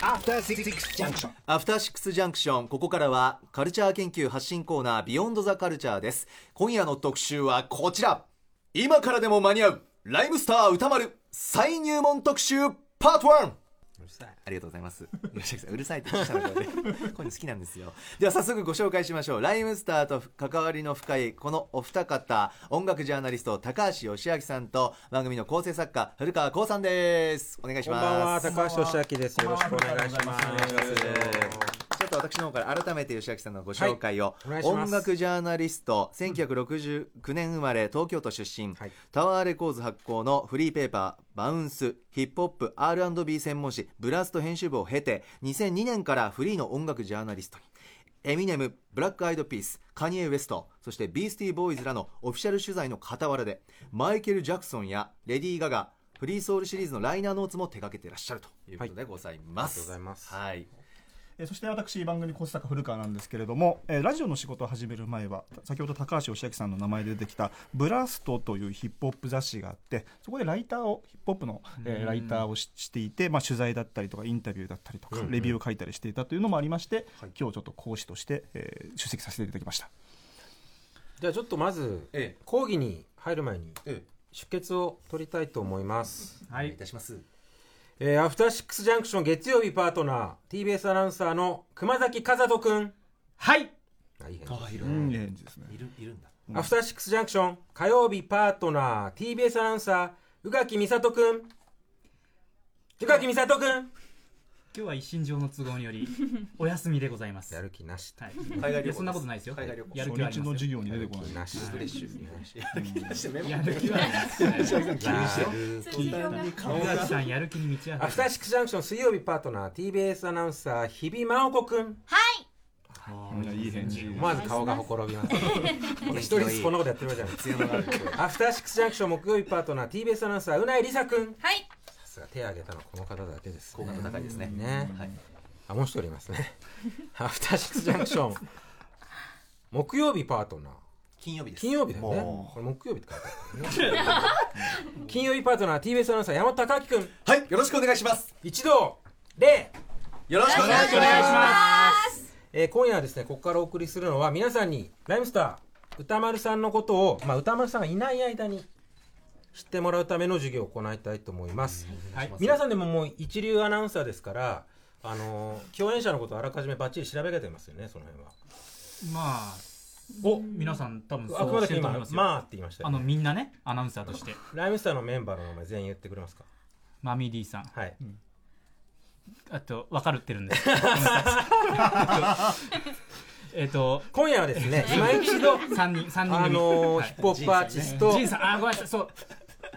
After Six Junction. アフターシックスジャンクションここからはカルチャー研究発信コーナービヨンドザカルチャーです今夜の特集はこちら今からでも間に合うライムスター歌丸再入門特集パート 1! ありがとうございます。吉崎さん、うるさいって言ってたので、こういうの好きなんですよ。では早速ご紹介しましょう。ライムスターと関わりの深いこのお二方、音楽ジャーナリスト、高橋義明さんと番組の構成作家、古川光さんです。お願いしこんます。ばんは、高橋義明です。よろしくお願いします。と私の方から改めて吉明さんのご紹介を、はい。音楽ジャーナリスト1969年生まれ東京都出身、はい。タワーレコーズ発行のフリーペーパーバウンスヒップホップ R&B 専門誌ブラスト編集部を経て2002年からフリーの音楽ジャーナリストに。エミネム、ブラックアイドピース、カニエ・ウエスト、そしてビースティーボーイズらのオフィシャル取材の傍らで、マイケル・ジャクソンやレディー・ガガ、フリーソウルシリーズのライナーノーツも手掛けていらっしゃるということでございます。ありがとうございます。はい。えーそして私番組構成作家古川なんですけれども、えーラジオの仕事を始める前は先ほど高橋義明さんの名前で出てきた「ブラスト」というヒップホップ雑誌があってそこでライターをヒップホップの、えーライターをししていて、まあ、取材だったりとかインタビューだったりとか、レビューを書いたりしていたというのもありまして、今日ちょっと講師として、えー出席させていただきました。じゃあちょっとまず、ええ。講義に入る前にえ出血を取りたいと思います。お願いいたします。えーアフターシックスジャンクション月曜日パートナー TBS アナウンサーの熊崎和人くん。はいあいい返事あ、いる、うんいい返事ですねいる、いるんだ。アフターシックスジャンクション火曜日パートナー TBS アナウンサー宇垣美里くん。宇垣美里くん。今日は一身上の都合により お休みでございます。やる気なし。はい。海外旅行です。いやそんなことないですよ。海外旅行。やる初日の気はありますよ。授業に出てこない。なし。フレッシュ。やる気さんやる気に満ち溢れフターシックスジャンクション水曜日パートナー TBS アナウンサー日比真央子くん。い。やい。い返事。思わず顔がほころびます。一人ずつこんなことやってるわけじゃない。アフターシックスジャンクション木曜日パートナー TBS アナウンサーうないりさくん。はい。が手を挙げたのはこの方だけです、好感度高いですね。ね。はい。あもう一人いますね。アフターシックスジャンクション木曜日パートナー。金曜日です。金曜日だよね。もこれ木曜日って書いてある、ね。金曜日パートナー TBS アナウンサー山本貴明くん。うはい、よろしくお願いします。一同礼。よろしくお願いし。ますえー今夜はですねここからお送りするのは皆さんにライムスター歌丸さんのことを、まあ、歌丸さんがいない間に知ってもらうための授業を行いたいと思います、はい。皆さんでももう一流アナウンサーですからあのー共演者のことをあらかじめバッチリ調べてますよねその辺は。まあお皆さん多分あくそうしてまで今ますよ。まあって言いましたあのみんなねアナウンサーとして。ライムスターのメンバーの名前全員言ってくれますか？マミー D さん。はい、あと分かるってるんで えっと今夜はですね今一度三人三人組。あのヒップホップアーティスト。ジンさん。あごめんなさい。そう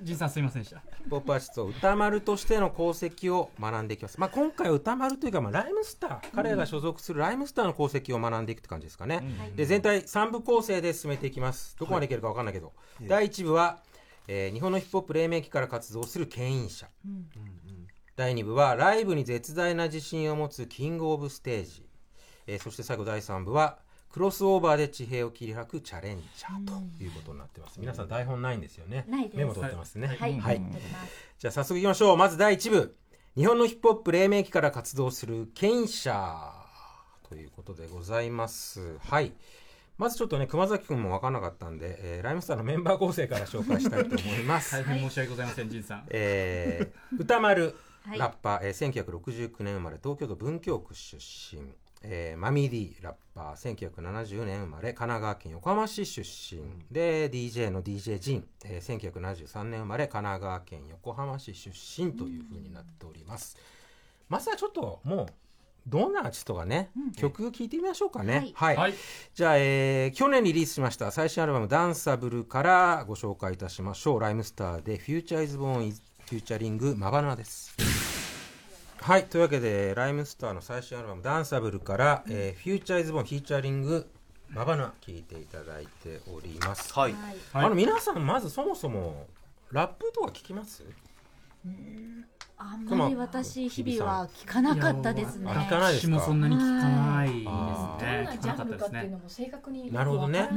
ジンさんすいませんでした。ヒップホップアーティスト歌丸としての功績を学んでいきます、まあ、今回は歌丸というか、まあ、ライムスター彼が所属するライムスターの功績を学んでいくって感じですかね、で全体3部構成で進めていきます。どこまでいけるか分かんないけど、第1部は、えー日本のヒップホップ黎明期から活動する牽引者、第2部はライブに絶大な自信を持つキングオブステージ、えーそして最後第3部はクロスオーバーで地平を切り開くチャレンジャーということになってます、皆さん台本ないんですよねないですメモ取ってますねはい。はいじゃあ早速いきましょう。まず第1部。日本のヒップホップ黎明期から活動する牽引者ということでございます。はい。まずちょっとね、熊崎くんも分からなかったんで、えーライムスターのメンバー構成から紹介したいと思います。大変申し訳ございませんジンさんえー歌丸、はいラッパー、えー1969年生まれ、東京都文京区出身。えーマミー D ラッパー1970年生まれ神奈川県横浜市出身、で DJ の DJ ジン、えー1973年生まれ神奈川県横浜市出身というふうになっております、まずはちょっともうどんなアーティストがね、曲聴いてみましょうかね。はい、はい。じゃあ、えー去年リリースしました最新アルバム「ダンサブル」からご紹介いたしましょう。ライムスターで「 Future Is Born is featuring mabanua」ですはいというわけでライムスターの最新アルバム「ダンサブル」から「えー Future Is Born featuringマバナ」聴いていただいております、はい。はい。はいあの皆さんまずそもそもラップとか聞きます？あんまり私日々は聞かなかったですね。あ聞かないですか？私もそんなに聞かないですね。あどんなジ聞かなかったですャンルかっていうねのも正確になるほどね。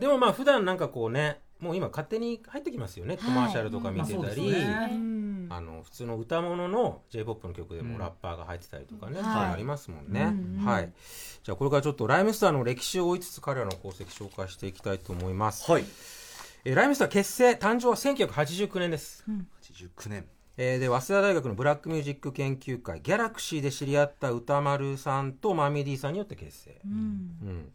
でもまあ普段なんかこうねもう今勝手に入ってきますよね。コマーシャルとか見てたり、まあの普通の歌物の j p o p の曲でもラッパーが入ってたりとかね、うんそういうのありますもんね、うんうんはい。じゃあこれからちょっとライムスターの歴史を追いつつ彼らの功績紹介していきたいと思います、はい。えーライムスター結成誕生は1989年です、89年。えーで早稲田大学のブラックミュージック研究会ギャラクシーで知り合った歌丸さんとマミディさんによって結成、うん。うん。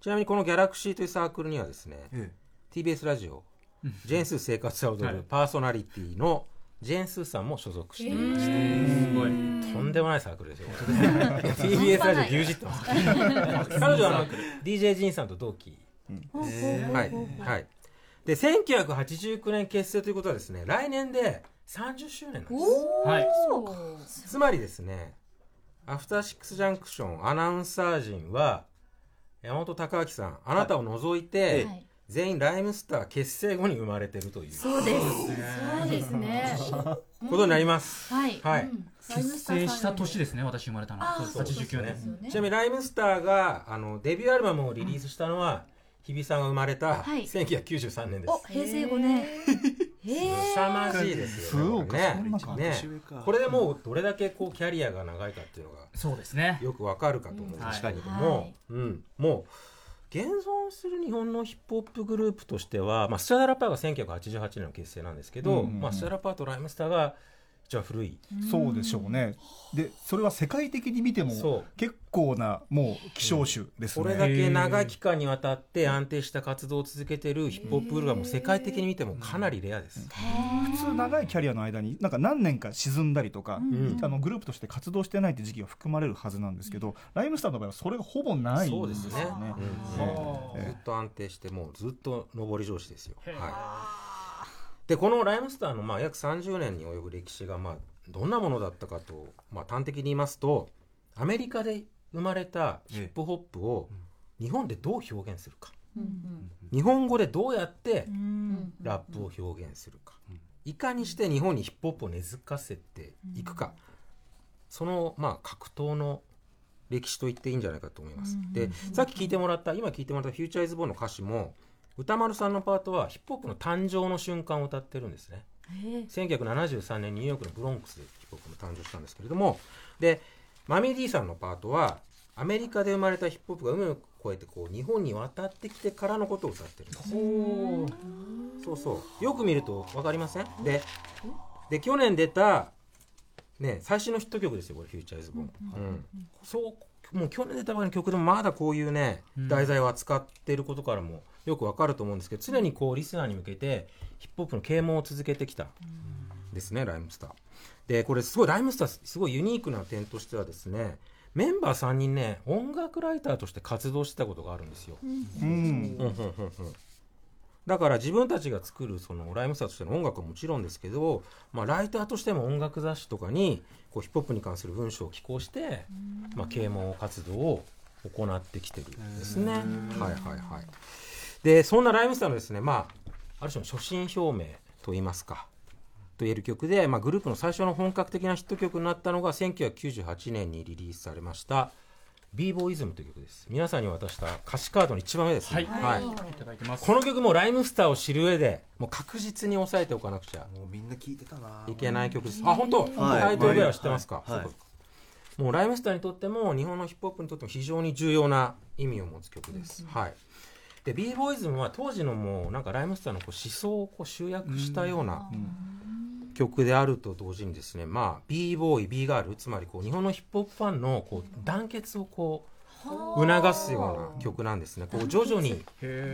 ちなみにこのギャラクシーというサークルにはですねえ TBS ラジオジェーンスー生活は踊はい。るパーソナリティのジェーンスーさんも所属していまして、すごいとんでもないサークルですよ。TBS ラジオ牛耳ってます。彼女はあの DJ ジンさんと同期。はい。はい。で1989年結成ということはですね来年で30周年なんです。はい。つまりですねアフターシックスジャンクションアナウンサー陣は山本隆明さんあなたを除いて、はい全員ライムスター結成後に生まれてるという。そうです。そうですね。ことになります、はい。はい。うん。結成した年ですね私生まれたの。あーそう89年。ちなみにライムスターがあのデビューアルバムをリリースしたのは、日比さんが生まれたはい。1993年です、お平成5年。凄まじいですよねね。これでもうどれだけこうキャリアが長いかっていうのがそうですね。よくわかるかと思う。ん。ですけれどはい。も、はいうん、もう現存する日本のヒップホップグループとしては、まあ、スチャダラパーが1988年の結成なんですけど、うんうんうん。まあ、スチャダラパーとライムスターが一番古い。そうでしょうね。でそれは世界的に見てそも結構なもう希少種ですね、これだけ長い期間にわたって安定した活動を続けているヒップホップグループはもう世界的に見てもかなりレアです、普通長いキャリアの間になんか何年か沈んだりとか、んあのグループとして活動してないって時期が含まれるはずなんですけど、ライムスターの場合はそれがほぼないんそうですね。よねうん。えずっと安定してもうずっと上り調子ですよ、はい、でこのライムスターのまあ約30年に及ぶ歴史がまあどんなものだったかと、まあ、端的に言いますとアメリカで生まれたヒップホップを日本でどう表現するか。うん日本語でどうやってうんラップを表現するか。いかにして日本にヒップホップを根付かせていくか。そのまあ格闘の歴史と言っていいんじゃないかと思います。でさっき聞いてもらった今聞いてもらった「フューチャーイズボーンの歌詞も歌丸さんのパートはヒップホップの誕生の瞬間を歌ってるんですね。へえ。1973年ニューヨークのブロンクスでヒップホップが誕生したんですけれども。でマミー D さんのパートはアメリカで生まれたヒップホップが海を越えてこう日本に渡ってきてからのことを歌ってるんです。そうそう。よく見ると分かりません？でで去年出た、ね、最新のヒット曲ですよこれ「フューチャーイズボーンうん。そうもう去年出たばかりの曲でもまだこういうねうん。題材を扱っていることからもよくわかると思うんですけど常にこうリスナーに向けてヒップホップの啓蒙を続けてきたですねライムスター。でこれすごいライムスターすごいユニークな点としてはですねメンバー3人ね音楽ライターとして活動してたことがあるんですよ。うん。だから自分たちが作るそのライムスターとしての音楽はもちろんですけど、まあ、ライターとしても音楽雑誌とかにこうヒップホップに関する文章を寄稿して、まあ、啓蒙活動を行ってきてるんですね。はいはいはい。でそんなライムスターのですね、まあ、ある種の初心表明といいますかと言える曲で、まあ、グループの最初の本格的なヒット曲になったのが1998年にリリースされました「b ボーイズムという曲です。皆さんに渡した歌詞カードの一番上ですね、はい。はい。い。ただいてます。この曲もライムスターを知る上でもう確実に押さえておかなくちゃもうみんな聞いてたな。いけない曲です。あ本当、はい。タイトルぐらいは知ってますか、はい。もうライムスターにとっても日本のヒップホップにとっても非常に重要な意味を持つ曲です、はいで b ボーイズムは当時のもうなんかライムスターのこう思想をこう集約したような曲であると同時にですねまあ b ボーイ b ガールつまりこう日本のヒップホップファンのこう団結をこう促すような曲なんですね。こう徐々に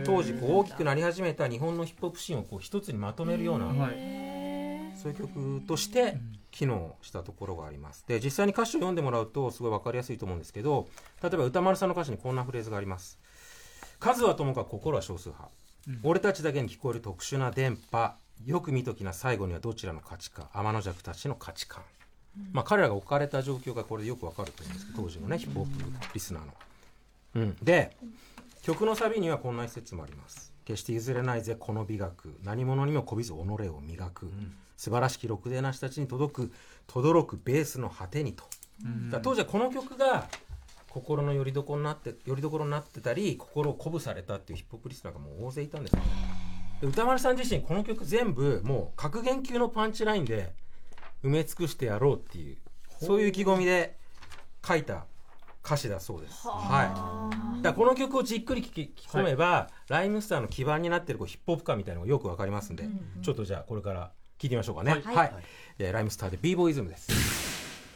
当時こう大きくなり始めた日本のヒップホップシーンをこう一つにまとめるようなはい。そういう曲として機能したところがあります。で実際に歌詞を読んでもらうとすごい分かりやすいと思うんですけど例えば歌丸さんの歌詞にこんなフレーズがあります数はともかく心は少数派、俺たちだけに聞こえる特殊な電波。よく見ときな最後にはどちらの価値か天の弱たちの価値観、まあ彼らが置かれた状況がこれでよくわかると思うんですけど当時のねヒップホップリスナーの、うん、で曲のサビにはこんな一節もあります。決して譲れないぜこの美学。何者にもこびず己を磨く、素晴らしきろくでなしたちに届く轟くベースの果てにと、当時はこの曲が心の拠り所になって拠り所になってたり心を鼓舞されたっていうヒップホップリスナーがもう大勢いたんですよで歌丸さん自身この曲全部もう格言級のパンチラインで埋め尽くしてやろうっていうそういう意気込みで書いた歌詞だそうです。はい。だこの曲をじっくり聴き込めば、ライムスターの基盤になってるこうヒップホップ感みたいなのがよくわかりますんで、ちょっとじゃあこれから聞いてみましょうかね。はい。でライムスターで b ボーイズムです。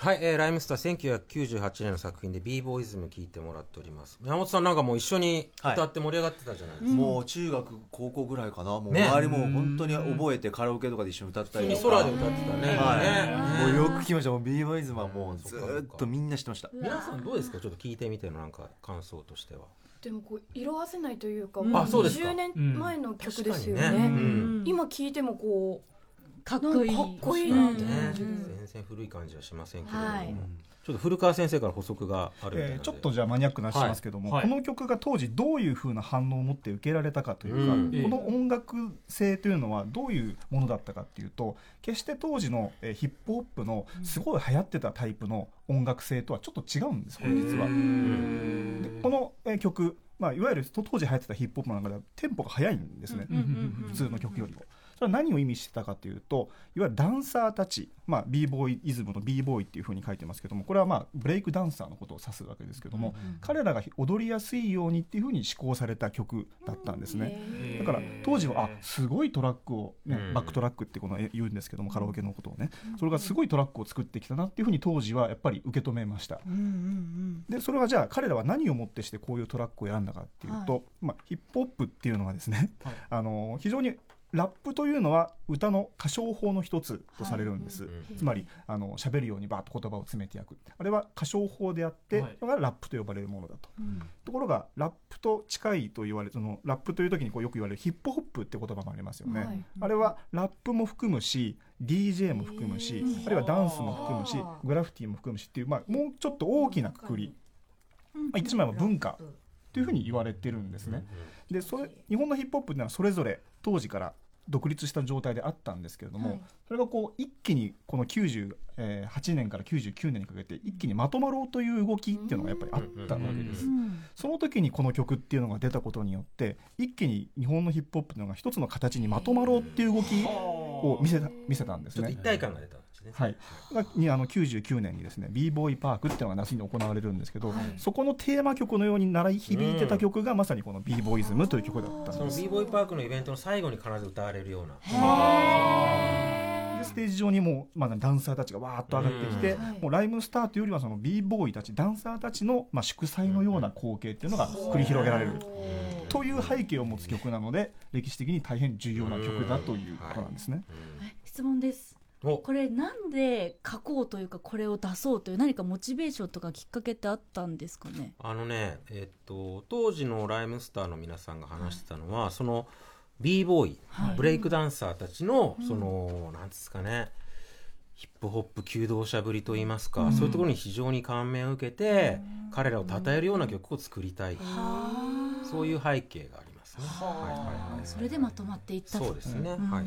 はい、えーライムスター1998年の作品で b ボーイズム聴いてもらっております。山本さんなんかもう一緒に歌って盛り上がってたじゃないですか。もう中学高校ぐらいかな。もうね周りも本当に覚えてカラオケとかで一緒に歌ったりとか。空で歌ってたね。はい、ね。もうよく聞きました。もう b ボーイズはもうずーっとみんな知ってました。皆さんどうですか？ちょっと聞いてみてのなんか感想としては。でもこう色あせないというか、あそうですか。20年前の曲ですよね,、ね。うん。今聴いてもこかっこいい。かっこいいね全然古い感じはしませんけれど。も、はい。ちょっと古川先生から補足があるみたいなので、えーちょっとじゃあマニアックな話しますけども、はい。この曲が当時どういうふうな反応を持って受けられたかというか、うん。この音楽性というのはどういうものだったかっていうと決して当時の、えーヒップホップのすごい流行ってたタイプの音楽性とはちょっと違うんですこれ実は。でこの、えー曲、まあ、いわゆる当時流行ってたヒップホップの中ではテンポが速いんですね、普通の曲よりも。それは何を意味してたかというといわゆるダンサーたち、まあ、b ボーイイズムの b ボーイっていうふうに書いてますけどもこれはまあブレイクダンサーのことを指すわけですけども、彼らが踊りやすいようにっていうふうに志向された曲だったんですね。だから当時はあすごいトラックを、ねうん。バックトラックってこのえ言うんですけどもカラオケのことをね。それがすごいトラックを作ってきたなっていうふうに当時はやっぱり受け止めました。でそれはじゃあ彼らは何をもってしてこういうトラックを選んだかっていうと、まあ、ヒップホップっていうのはですね、はい。あの非常にラップというのは歌の歌唱法の一つとされるんです、うんつまりあの喋るようにバーッと言葉を詰めてやく。あれは歌唱法であって、はい。それがラップと呼ばれるものだと、ところがラップと近いと言われるそのラップという時にこうよく言われるヒップホップって言葉もありますよね、はい。あれはラップも含むし DJ も含むしあるいはダンスも含むしグラフィティも含むしっていう、まあ、もうちょっと大きなくくり、まあ、言ってしまえば文化というふうに言われてるんですね。でそれ日本のヒップホップっていうのはそれぞれ当時から独立した状態であったんですけれども、はいそれがこう一気にこの98年から99年にかけて一気にまとまろうという動きっていうのがやっぱりあったわけです。その時にこの曲っていうのが出たことによって一気に日本のヒップホップというのが一つの形にまとまろうっていう動きを見せた見せたんですねちょっと一。体感が出たんですね。はい、がにあの99年にですね b ボーイパークっていうのが夏に行われるんですけど、そこのテーマ曲のように鳴り響いてた曲がまさにこの b ボーイズムという曲だったそのんです b ボーイパークのイベントの最後に必ず歌われるような。でステージ上にもう、まあ、ダンサーたちがわーっと上がってきて、もうライムスターというよりはその b ボーイたちダンサーたちの、まあ、祝祭のような光景っていうのが繰り広げられる。という背景を持つ曲なので歴史的に大変重要な曲だということなんですね。質問です。おこれなんで書こうというかこれを出そうという何かモチベーションとかきっかけってあったんですかね？あのね、えっと、当時のライムスターの皆さんが話してたのは、その b ボーイ、はい。ブレイクダンサーたちの、そのなんですかねヒップホップ求道者ぶりといいますか、そういうところに非常に感銘を受けて、彼らを称えるような曲を作りたい、そういう背景がありますね。はいはいはいそれでまとまっていったと。そうですね。はいはいはい。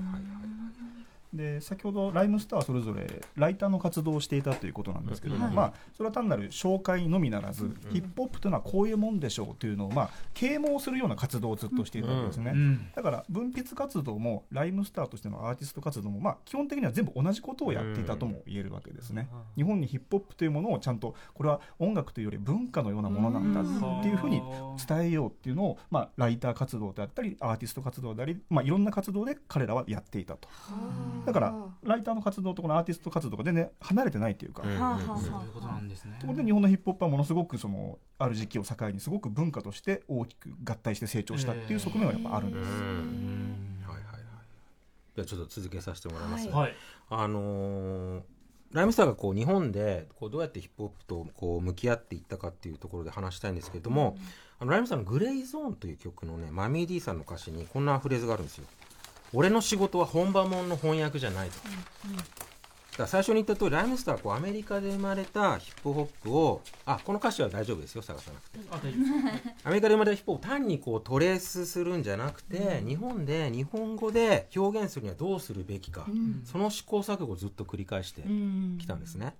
で先ほどライムスターはそれぞれライターの活動をしていたということなんですけども、はいまあ、それは単なる紹介のみならず、ヒップホップというのはこういうもんでしょうというのを、まあ、啓蒙するような活動をずっとしていたわけですね、うんだから文筆活動もライムスターとしてのアーティスト活動も、まあ、基本的には全部同じことをやっていたとも言えるわけですね、日本にヒップホップというものをちゃんとこれは音楽というより文化のようなものなんだっていうふうに伝えようっていうのを、まあ、ライター活動であったりアーティスト活動であり、まあ、いろんな活動で彼らはやっていたとだからライターの活動とこのアーティスト活動が全然離れてないというか、そういうはことなんですねそこで日本のヒップホップはものすごくそのある時期を境にすごく文化として大きく合体して成長したっていう側面はやっぱあるんです。はいはいはい。じゃあちょっと続けさせてもらいます。はいあのーライムスターがこう日本でこうどうやってヒップホップとこう向き合っていったかっていうところで話したいんですけれども、あのライムスターの「グレイゾーン」という曲のねマミー D さんの歌詞にこんなフレーズがあるんですよ。俺の仕事は本場もんの翻訳じゃないと。だから最初に言った通りライムスターはこうアメリカで生まれたヒップホップをあこの歌詞は大丈夫ですよ探さなくて。あ大丈夫ですアメリカで生まれたヒップホップを単にこうトレースするんじゃなくて、日本で日本語で表現するにはどうするべきか、その試行錯誤をずっと繰り返してきたんですね。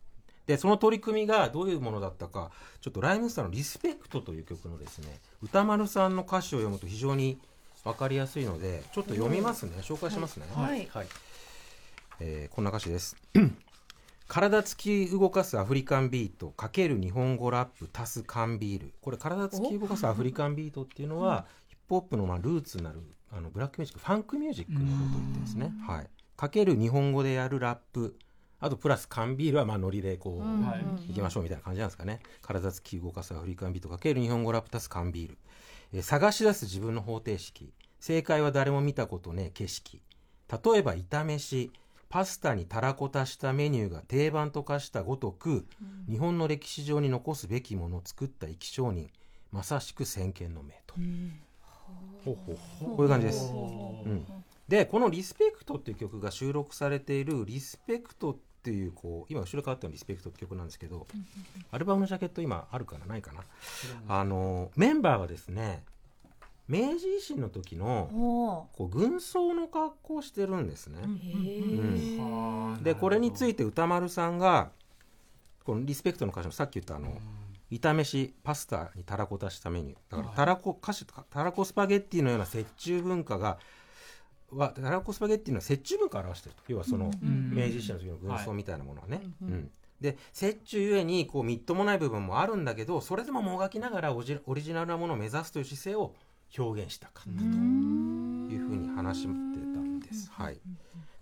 でその取り組みがどういうものだったかちょっとライムスターの「リスペクト」という曲のですね歌丸さんの歌詞を読むと非常に分かりやすいのでちょっと読みますね。紹介しますね。はい。えーこんな歌詞です。体つき動かすアフリカンビートかける日本語ラップ足す缶ビール。これ体つき動かすアフリカンビートっていうのはヒップホップのまあルーツになるあのブラックミュージックファンクミュージックのことを言ってですね、はい、かける日本語でやるラップ。あとプラス缶ビールはまあノリでこう、はい。行きましょうみたいな感じなんですかね。体つき動かすアフリカンビートかける日本語ラップ足す缶ビール、えー探し出す自分の方程式。正解は誰も見たことねえ景色。例えば炒飯。パスタにたらこ足したメニューが定番と化したごとく、日本の歴史上に残すべきものを作った生き証人まさしく先見の明と、ほうほうほう。こういう感じです、うん、でこの「リスペクト」っていう曲が収録されている「リスペクト」っていうこう今後ろ変わったのリスペクトって曲なんですけど、アルバムのジャケット今あるかなな。いかな、あのメンバーがですね明治維新の時のおこう軍装の格好をしてるんですね、へうん。でこれについて歌丸さんがこのリスペクトの歌詞のさっき言ったあの炒飯パスタにたらこ足したメニュー。だからたらこ歌詞たらこスパゲッティのような折衷文化がはたらこスパゲッティの折衷文化を表してると。要はそのん明治維新の時の軍装みたいなものはね、うん。で折衷ゆえにこうみっともない部分もあるんだけどそれでももがきながらオリジオリジナルなものを目指すという姿勢を表現したかったと。いうふうに話してたんです。はい、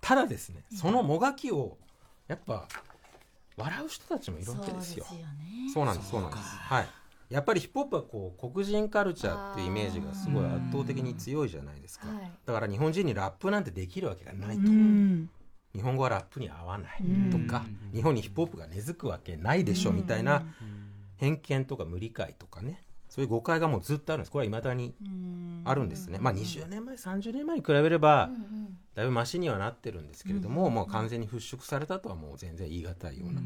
ただですねそのもがきをやっぱ笑う人たちもいるわけですよ。そうね。そうなんですそうなんです。はい。やっぱりヒップホップはこう黒人カルチャーっていうイメージがすごい圧倒的に強いじゃないですか。はい。だから日本人にラップなんてできるわけがないと。うん。日本語はラップに合わないとか、日本にヒップホップが根付くわけないでしょみたいな偏見とか無理解とかね。そういう誤解がもうずっとあるんです。これはいまだにあるんですね、まあ20年前30年前に比べればだいぶマシにはなってるんですけれども、もう完全に払拭されたとはもう全然言い難いような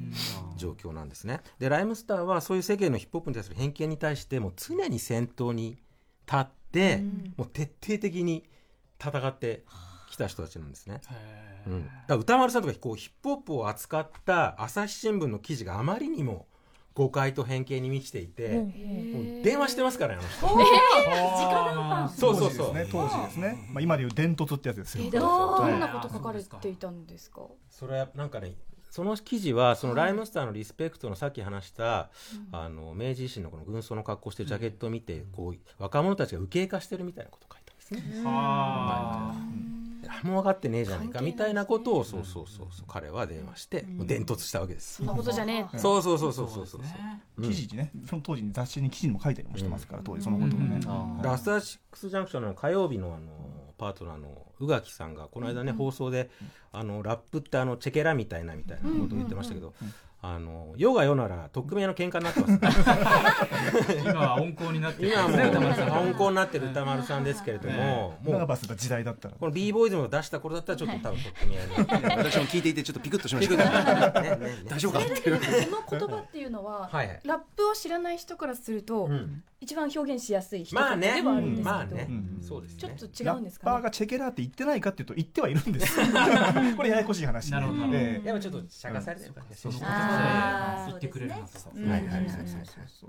状況なんですね。でライムスターはそういう世間のヒップホップに対する偏見に対してもう常に先頭に立って、もう徹底的に戦ってきた人たちなんですね、うん、だ歌丸さんとかこうヒップホップを扱った朝日新聞の記事があまりにも誤解と偏見に満ちていて、もう電話してますからねあの人。そうそうそう、当時ですね。当時ですね、まあ、今でいう伝突ってやつですよ。どはいんなこと書かれていたんですか？それはなんかねその記事はそのライムスターのリスペクトのさっき話した、あの明治維新のこの軍装の格好してるジャケットを見て、こう若者たちが右傾化してるみたいなことを書いたんですね。はあんま分かってねえじゃないかみたいなことをそうそうそうそう彼は電話して、もう伝突したわけです。そんなことじゃねえ。そうそうそうそうそうそう。記事にねその当時に雑誌に記事にも書いたりもしてますから、当時そのことをね、ラスターシックスジャンクションの火曜日のあのパートナーの宇垣さんがこの間ね、放送であのラップってあのチェケラみたいなみたいなことを言ってましたけど、あの世が世なら匿名の喧嘩になってます、今は温厚になってる今温厚になってる歌丸さんですけれども、もう長バスだ時代だったら。この b ボーイズムを出した頃だったらちょっと多分取ってみ合いになって私も聞いていてちょっとピクッとしました大丈夫かっていうこの言葉っていうのは、ラップを知らない人からすると、うん。一番表現しやすい一言まあね。ではあるんですけど、まあね、うん。そうですね。ちょっと違ラうんですッパーかねがチェケラーって言ってないかっていうと言ってはいるんです。これややこしい話で。なるほど。ええ。やっぱちょっと釈かされてるからね、その言ってくれるはいはいはいはい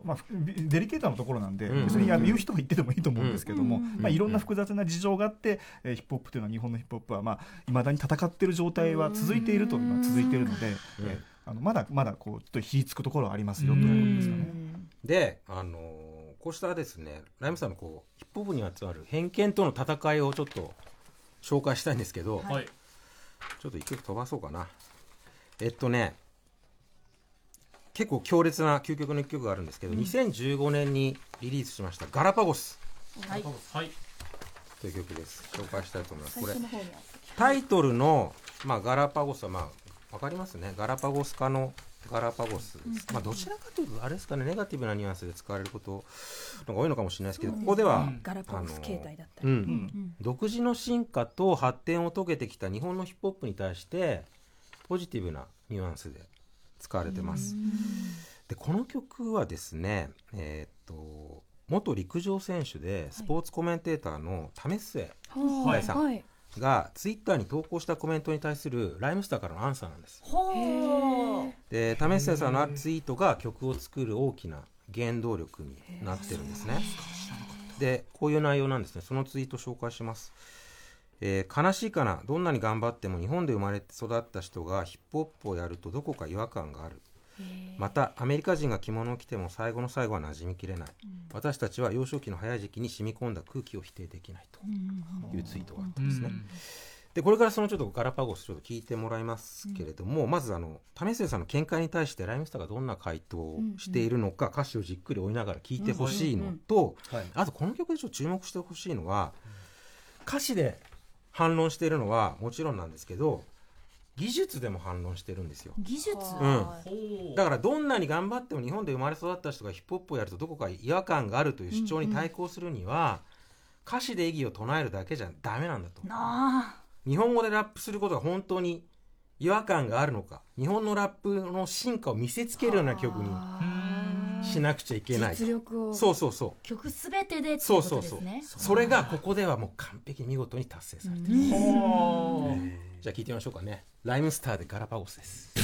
まあ、ふデリケートなところなんで、うん。別にあの言う人が言っててもいいと思うんですけども、うん。まあ、いろんな複雑な事情があって、えーヒップホップというのは日本のヒップホップはまあ未だに戦っている状態は続いていると今続いているので、あのまだまだこうちょっと火つくところはありますよということですかね。で、あのーこうしたですねライムさんのこうヒップホップにまつわる偏見との戦いをちょっと紹介したいんですけど、はい。ちょっと一曲飛ばそうかな。えっとね結構強烈な究極の一曲があるんですけど、2015年にリリースしました「ガラパゴス。はい。はい」という曲です。紹介したいと思います。これタイトルの、まあ、ガラパゴスはまあわかりますね。ガラパゴス化のガラパゴスです、まあ、どちらかというとあれですかね。ネガティブなニュアンスで使われることのが多いのかもしれないですけど、ここでは、ガラパゴス形態だったり、うん。うん。独自の進化と発展を遂げてきた日本のヒップホップに対してポジティブなニュアンスで使われてます。でこの曲はですね、えーっと元陸上選手でスポーツコメンテーターの為末はいさんはいがツイッターに投稿したコメントに対するライムスターからのアンサーなんです。で為末さんのツイートが曲を作る大きな原動力になってるんですね。でこういう内容なんですねそのツイート紹介します。えー悲しいかな？どんなに頑張っても日本で生まれて育った人がヒップホップをやるとどこか違和感がある。またアメリカ人が着物を着ても最後の最後は馴染みきれない、私たちは幼少期の早い時期に染み込んだ空気を否定できないというツイートがあったんですね、でこれからそのちょっとガラパゴスちょっと聞いてもらいますけれども、まずあの為末さんの見解に対してライムスターがどんな回答をしているのか、歌詞をじっくり追いながら聞いてほしいのと、はい。あとこの曲でちょっと注目してほしいのは歌詞で反論しているのはもちろんなんですけど技術でも反論してるんですよ。技術？うん。だからどんなに頑張っても日本で生まれ育った人がヒップホップをやるとどこか違和感があるという主張に対抗するには、歌詞で意義を唱えるだけじゃダメなんだと。あ。日本語でラップすることが本当に違和感があるのか。日本のラップの進化を見せつけるような曲にしなくちゃいけないと。実力を。そうそうそー曲すべてでそうそうそう。ことですねそれがここではもう完璧に見事に達成されてる、じゃあ聞いてみましょうかね。ライムスターでガラパゴスです。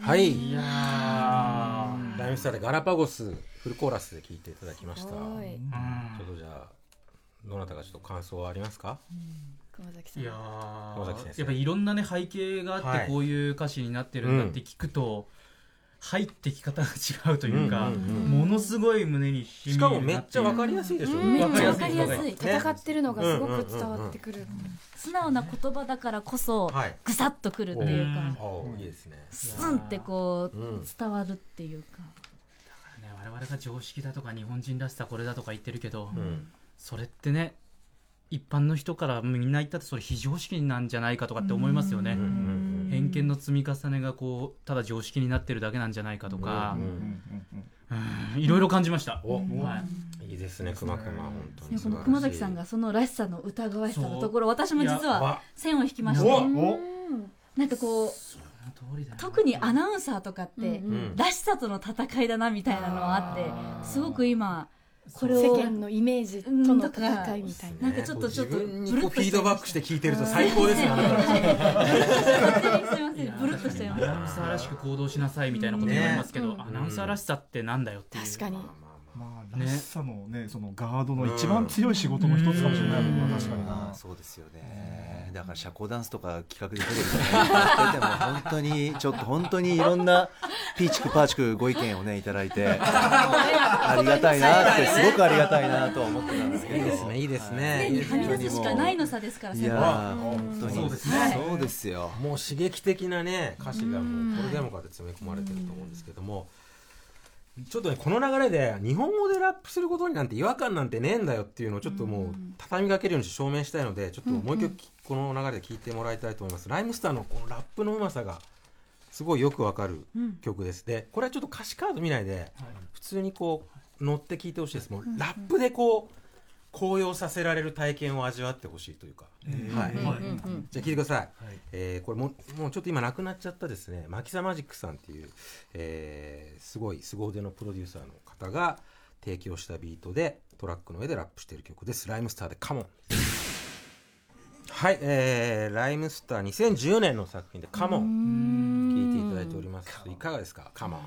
はい。いライムスターでガラパゴスフルコーラスで聞いていただきました。ちょはいっとじゃあどなたかちょっと感想はありますか？熊崎さん。いややっぱりいろんなね背景があって、はい。こういう歌詞になってるんだって聞くと、入ってき方が違うというか、うんうんものすごい胸にしかもめっちゃわるかりやすいでしょ、うん。めっちゃわかりやすい。戦ってるのがすごく伝わってくる。素直な言葉だからこそはい。ぐさっとくるっていうか。おいいですね。スンってこううん伝わるっていうか。ね、我々が常識だとか日本人らしさこれだとか言ってるけど、うん。それってね一般の人からみんな言ったってそれ非常識なんじゃないかとかって思いますよね、うんうん偏見の積み重ねがこうただ常識になってるだけなんじゃないかとか。いろいろ感じました、おはい。いいですね熊熊本当に。この熊崎さんがそのらしさの疑わしさのところ私も実はわ。線を引きましおておなんかこう特にアナウンサーとかってん。らしさとの戦いだなみたいなのはあってすごく今これ世を間のイメージとの戦いみたいな。なんかちょっとちょっとブルッとフィードバックしてし聞いてると最高ですね。ブルッとしちゃいましアナウンサーらしく行動しなさいみたいなこと言われますけど、ねアナウンサーらしさってなんだよっていう。確かにまあらしさのねそのガードの一番強い仕事の一つかもしれないもんな確かにあなーそうですよね。だから社交ダンスとか企画でテレビとかやってても本当にちょっと 本当にいろんなピーチクパーチクご意見をねいただいて。ありがたいなってすごくありがたいなと思ってたんですけど。いいですねいいですたね。常にはみ出すしかないの差ですからいや本当に。そうですね。そうですよ。もう刺激的なね歌詞がもうこれでもかで詰め込まれてると思うんですけどもちょっとねこの流れで日本語でラップすることになんて違和感なんてねえんだよっていうのをちょっともう畳みかけるように証明したいのでちょっともう一曲この流れで聞いてもらいたいと思います。ライムスターのこのラップのうまさがすごいよくわかる曲です。でこれはちょっと歌詞カード見ないで普通にこう乗って聞いてほしいです。もうラップでこう高揚させられる体験を味わってほしいというか、はい、はいじゃあ聞いてください、えーこれももうちょっと今亡くなっちゃったですね。マキサマジックさんっていう、えーすごい凄腕のプロデューサーの方が提供したビートでトラックの上でラップしている曲です。ライムスターでカモン。はい、えー、ライムスター2010年の作品でカモン。聞いていただいております。いかがですか？カモン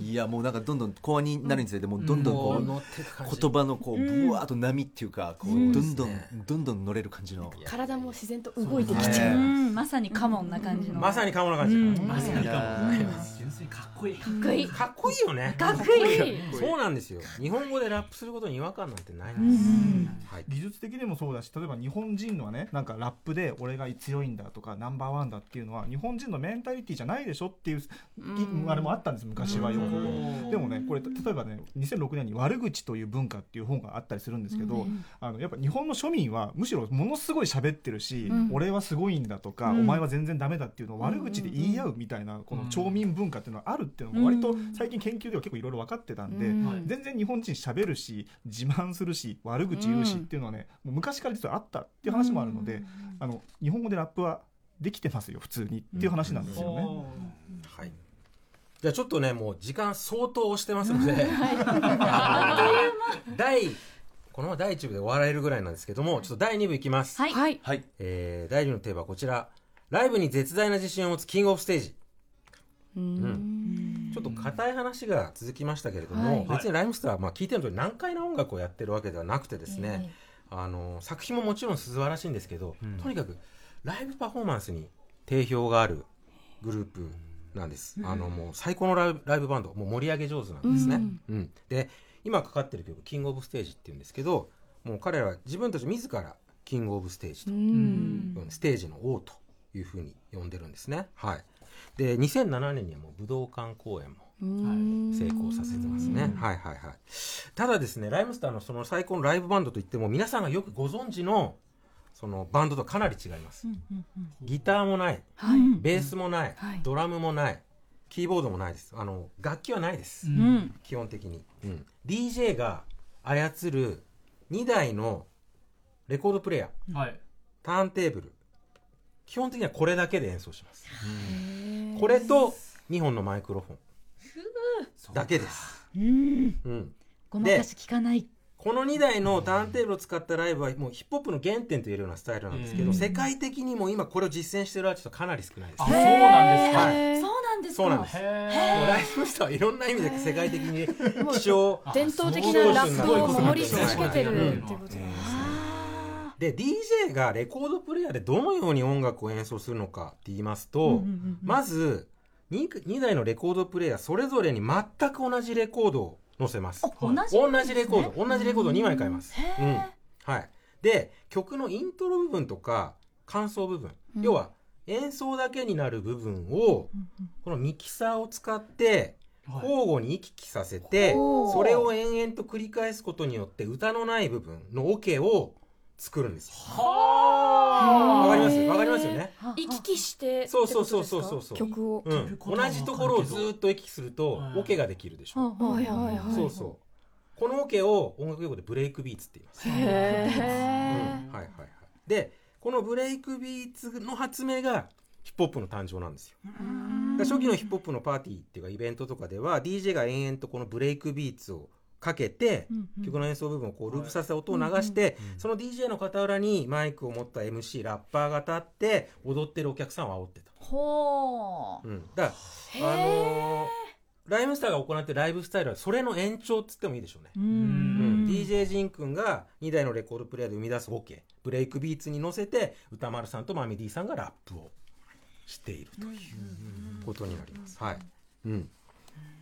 いやもうなんかどんどん後半になるにつれてもうどんどんこう言葉のこうブワーっと波っていうかこうどんどんどんどん乗れる感じの。体も自然と動いてきちゃう。うん。まさにカモンな感じのまさにカモン。な感じ、まさにかいやもー純粋にかっこいい。かっこいいかっこいい。よねかっこいい。そうなんですよ。日本語でラップすることに違和感なんてないんです、はい。技術的でもそうだし例えば日本人のはねなんかラップで俺が強いんだとかナンバーワンだっていうのは日本人のメンタリティじゃないでしょっていういあれもあったんです昔はよく。でもねこれ例えばね2006年に「悪口という文化」っていう本があったりするんですけど、あのやっぱ日本の庶民はむしろものすごい喋ってるし、俺はすごいんだとか、お前は全然ダメだっていうのを悪口で言い合うみたいなこの町民文化っていうのがあるっていうのも割と最近研究では結構いろいろ分かってたんで、全然日本人喋るし自慢するし悪口言うしっていうのはね、もう昔から実はあったっていう話もあるので、あの日本語でラップはできてますよ普通にっていう話なんですよね。はい。じゃあちょっとねもう時間相当押してますので、あの第このまま第1部で終わられるぐらいなんですけども、ちょっと第2部いきます。はいはいはいえー第2部のテーマはこちら。ライブに絶大な自信を持つキングオブステージ。ちょっと硬い話が続きましたけれども、はい別にライムスターはまあ聞いてる通り難解な音楽をやってるわけではなくてですね、あの作品ももちろん素晴らしいんですけど、うんとにかくライブパフォーマンスに定評があるグループなんです、あのもう最高のライブライブバンド。もう盛り上げ上手なんですね、うん。で今かかってる曲「キングオブステージ」っていうんですけどもう彼らは自分たち自らキングオブステージと、うん。うん。ステージの王というふうに呼んでるんですね。はい。で2007年にはもう武道館公演もうん。成功させてますね。はいはいはい。ただですね、ライムスターのその最高のライブバンドといっても、皆さんがよくご存知の、そのバンドとかなり違います。ギターもない、はいベースもない、はいドラムもない、キーボードもないです。あの、楽器はないです。うんうん基本的に。うん。DJ が操る2台のレコードプレイヤー、はいターンテーブル、基本的にはこれだけで演奏します。これと2本のマイクロフォンだけです。うんうん。ごまかし聞かないこの2台のターンテーブルを使ったライブはもうヒップホップの原点と言えるようなスタイルなんですけど、うん。世界的にも今これを実践してるアーティストかなり少ないです。あそうなんですか。そうなんですか。そうなんです。へもうーライブスターはいろんな意味で世界的に希少伝統的なラップを守り続けてるってことですね。あで DJ がレコードプレイヤーでどのように音楽を演奏するのかって言いますと、ーうんうんうん。まず 2, 2台のレコードプレイヤーそれぞれに全く同じレコードを載せます。同じレコード？同じレコード。を2枚買います。へうん。ーはい、で曲のイントロ部分とか感想部分、うん。要は演奏だけになる部分をこのミキサーを使ってはい。交互に行き来させて、それを延々と繰り返すことによって歌のない部分のオケを作るんですよ。わかります？わかりますよね。行き来してそうそうそうそうそう曲をうん、同じところをずっと行き来するとはいオケができるでしょ。はいはいはいそうそう。このオケを音楽用語でブレイクビーツって言います。へうんえはいはいはい。で、このブレイクビーツの発明がヒップホップの誕生なんですよ。初期のヒップホップのパーティーっていうかイベントとかでは DJ が延々とこのブレイクビーツをかけて、曲の演奏部分をこうループさせた音を流して、その DJ の傍らにマイクを持った MC ラッパーが立って踊ってるお客さんを煽ってた。ほう。うん、だからあのーライムスターが行ってるライブスタイルはそれの延長っつってもいいでしょうね。ううんん。DJ ジンくんが2台のレコードプレイヤーで生み出すオケ。ブレイクビーツに乗せて宇多丸さんと Mummy-D さんがラップをしているということになります。はい。うん、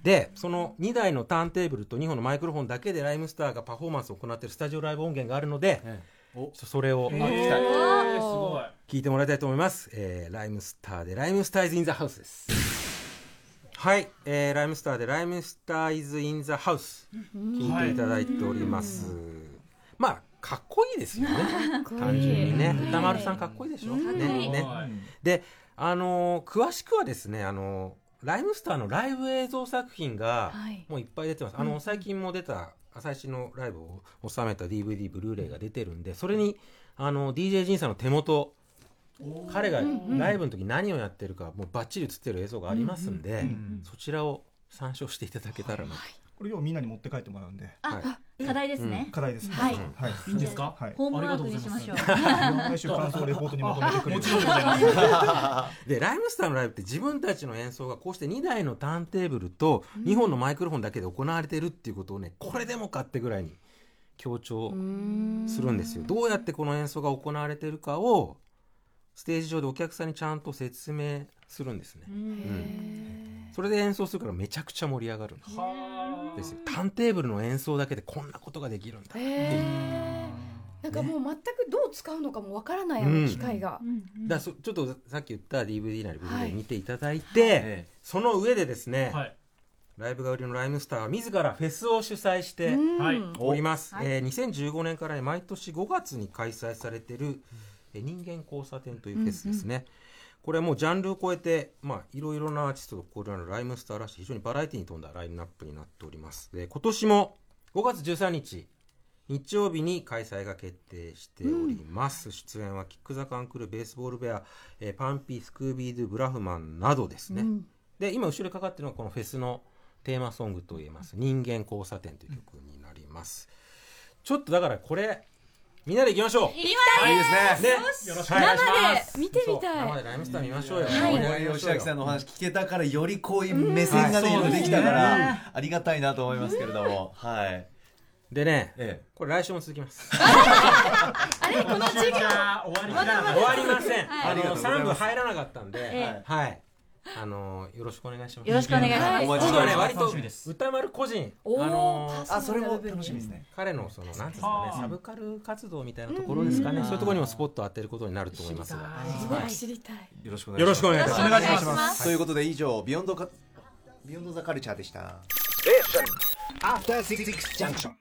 でその2台のターンテーブルと2本のマイクロフォンだけでライムスターがパフォーマンスを行っているスタジオライブ音源があるので、ちょっとそれをえー聞きたい。すごい聞いてもらいたいと思います。えーライムスターでライムスター is in the house です。はい、えーライムスターでライムスター is in the house。聞いていただいております。まあかっこいいですよね。単純にね、歌丸さんかっこいいでしょ。ね。ね。はい。で、あのー詳しくはですね、あのーライムスターのライブ映像作品がはい。もういっぱい出てます。あの最近も出た最新のライブを収めた DVD ブルーレイが出てるんで、それにあの DJ ジンさんの手元彼がライブの時何をやってるかもうバッチリ映ってる映像がありますんで、そちらを参照していただけたらなと。これをみんなに持って帰ってもらうんで。はい。課題ですね。課題です。はい。はい。いいんですか？はい。ホームワークにしましょう。来週感想レポートにまとめてくれるもちろんでござい。ますでライムスターのライブって自分たちの演奏がこうして2台のターンテーブルと2本のマイクロフォンだけで行われてるっていうことをねこれでもかってぐらいに強調するんですよ。どうやってこの演奏が行われてるかをステージ上でお客さんにちゃんと説明するんですね、うん。それで演奏するからめちゃくちゃ盛り上がるんですはですよ。ターンテーブルの演奏だけでこんなことができるんだって。いうなんかもう全くどう使うのかもわからないような機械が、ちょっとさっき言った DVD なりブルーレイ見ていただいて、えその上でですね、はい。ライブが売りのライムスターは自らフェスを主催しております、はい。えー2015年からね毎年5月に開催されている、えー人間交差点というフェスですね、これはもうジャンルを超えてまあいろいろなアーティストと交流のライムスターらしい非常にバラエティに富んだラインナップになっております。で今年も5月13日日曜日に開催が決定しております、出演はキック・ザ・カンクルベースボールベア、えーパンピースクービー・ドゥ・ブラフマンなどですね、で今後ろにかかってるのはこのフェスのテーマソングといえます「人間交差点」という曲になります、ちょっとだからこれみんなで行きましょう。いいですね。ねよろしくお願いします。生で見てみたい。生でライムスター見ましょうよ、はい森吉明さんのお話聞けたからよりこういう目線がね、はいできたからありがたいなと思いますけれどもはいでねえこれ来週も続きますあれこの授業終わりません、はいあの3部入らなかったんで、えはいあのよろしくお願いします。よろしくお願いします。今はね割と宇多丸個人おあのあそれも楽しみですね。彼のそのなんですかはあ。ねサブカル活動みたいなところですかね、そういうところにもスポットを当てることになると思いますが。すごく知りたい。よろしくお願いします。よろしくお願いします。お願い。しますということで以上 beyond カ beyond the culture でした。After Six Junction.